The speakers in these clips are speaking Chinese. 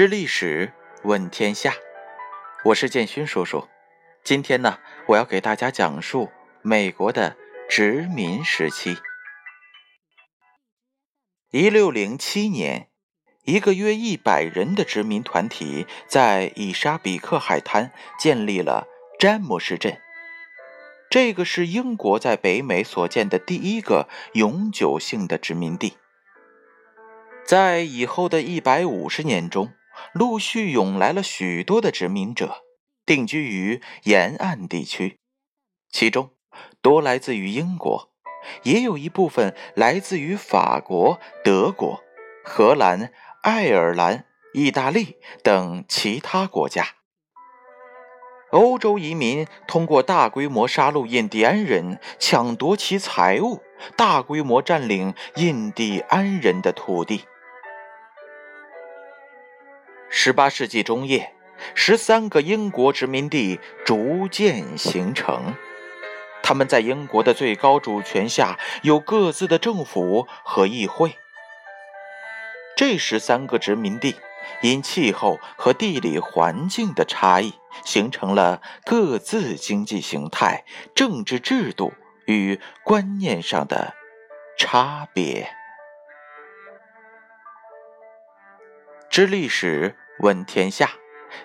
知历史，问天下。我是建勋叔叔。今天呢，我要给大家讲述美国的殖民时期。一六零七年，一个约一百人的殖民团体在伊沙比克海滩建立了詹姆士镇。这个是英国在北美所建的第一个永久性的殖民地。在以后的一百五十年中，陆续涌来了许多的殖民者，定居于沿岸地区，其中多来自于英国，也有一部分来自于法国、德国、荷兰、爱尔兰、意大利等其他国家。欧洲移民通过大规模杀戮印第安人，抢夺其财物，大规模占领印第安人的土地。十八世纪中叶，十三个英国殖民地逐渐形成。他们在英国的最高主权下，有各自的政府和议会。这十三个殖民地因气候和地理环境的差异，形成了各自经济形态、政治制度与观念上的差别。知历史。问天下，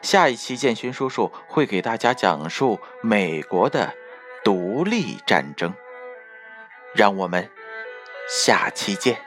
下一期建勋叔叔会给大家讲述美国的独立战争，让我们下期见。